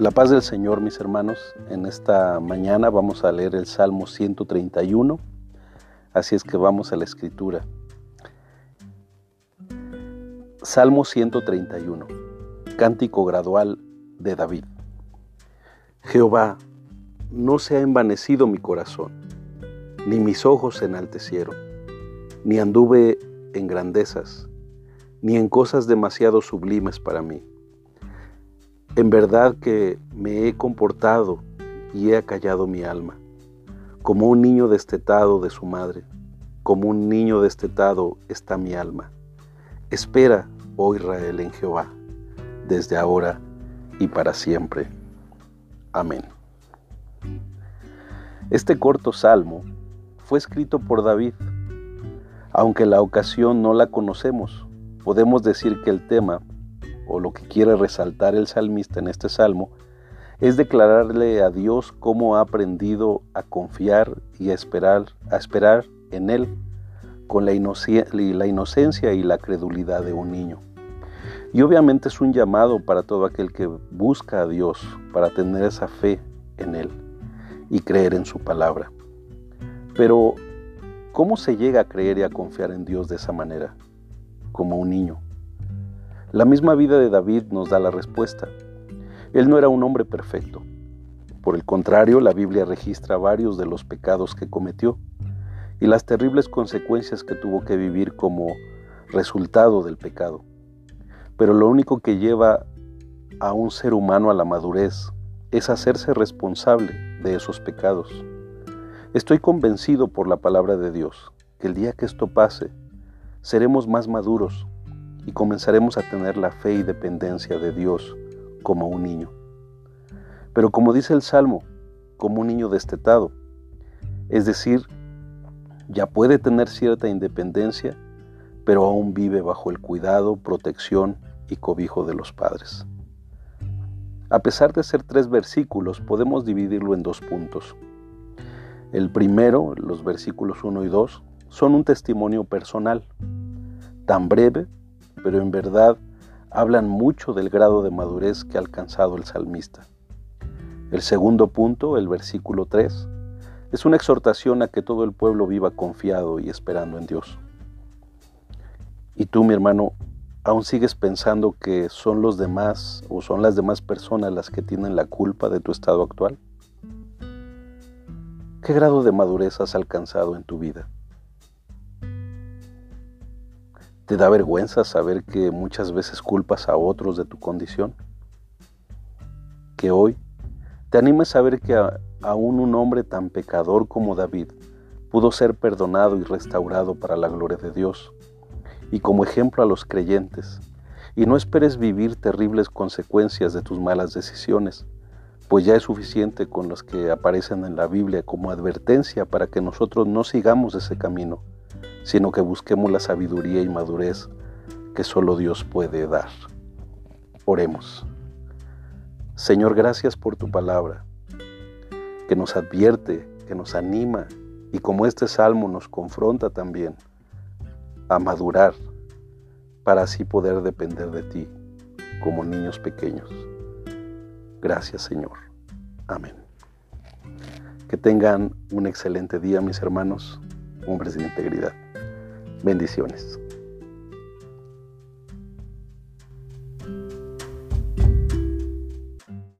La paz del Señor, mis hermanos. En esta mañana vamos a leer el Salmo 131. Así es que vamos a la escritura. Salmo 131. Cántico gradual de David. Jehová, no se ha envanecido mi corazón, ni mis ojos se enaltecieron, ni anduve en grandezas, ni en cosas demasiado sublimes para mí en verdad que me he comportado y he acallado mi alma, como un niño destetado de su madre, como un niño destetado está mi alma. Espera, oh Israel, en Jehová, desde ahora y para siempre. Amén. Este corto salmo fue escrito por David. Aunque la ocasión no la conocemos, podemos decir que el tema o lo que quiere resaltar el salmista en este salmo, es declararle a Dios cómo ha aprendido a confiar y a esperar, a esperar en Él con la, la inocencia y la credulidad de un niño. Y obviamente es un llamado para todo aquel que busca a Dios para tener esa fe en Él y creer en su palabra. Pero, ¿cómo se llega a creer y a confiar en Dios de esa manera? Como un niño. La misma vida de David nos da la respuesta. Él no era un hombre perfecto. Por el contrario, la Biblia registra varios de los pecados que cometió y las terribles consecuencias que tuvo que vivir como resultado del pecado. Pero lo único que lleva a un ser humano a la madurez es hacerse responsable de esos pecados. Estoy convencido por la palabra de Dios que el día que esto pase, seremos más maduros y comenzaremos a tener la fe y dependencia de Dios como un niño. Pero como dice el Salmo, como un niño destetado, es decir, ya puede tener cierta independencia, pero aún vive bajo el cuidado, protección y cobijo de los padres. A pesar de ser tres versículos, podemos dividirlo en dos puntos. El primero, los versículos 1 y 2, son un testimonio personal, tan breve pero en verdad hablan mucho del grado de madurez que ha alcanzado el salmista. El segundo punto, el versículo 3, es una exhortación a que todo el pueblo viva confiado y esperando en Dios. Y tú, mi hermano, aún sigues pensando que son los demás o son las demás personas las que tienen la culpa de tu estado actual? ¿Qué grado de madurez has alcanzado en tu vida? ¿Te da vergüenza saber que muchas veces culpas a otros de tu condición? Que hoy te animes a ver que aún un hombre tan pecador como David pudo ser perdonado y restaurado para la gloria de Dios y como ejemplo a los creyentes. Y no esperes vivir terribles consecuencias de tus malas decisiones, pues ya es suficiente con los que aparecen en la Biblia como advertencia para que nosotros no sigamos ese camino sino que busquemos la sabiduría y madurez que solo Dios puede dar. Oremos. Señor, gracias por tu palabra, que nos advierte, que nos anima y como este salmo nos confronta también a madurar para así poder depender de ti como niños pequeños. Gracias Señor. Amén. Que tengan un excelente día mis hermanos, hombres de integridad. Bendiciones.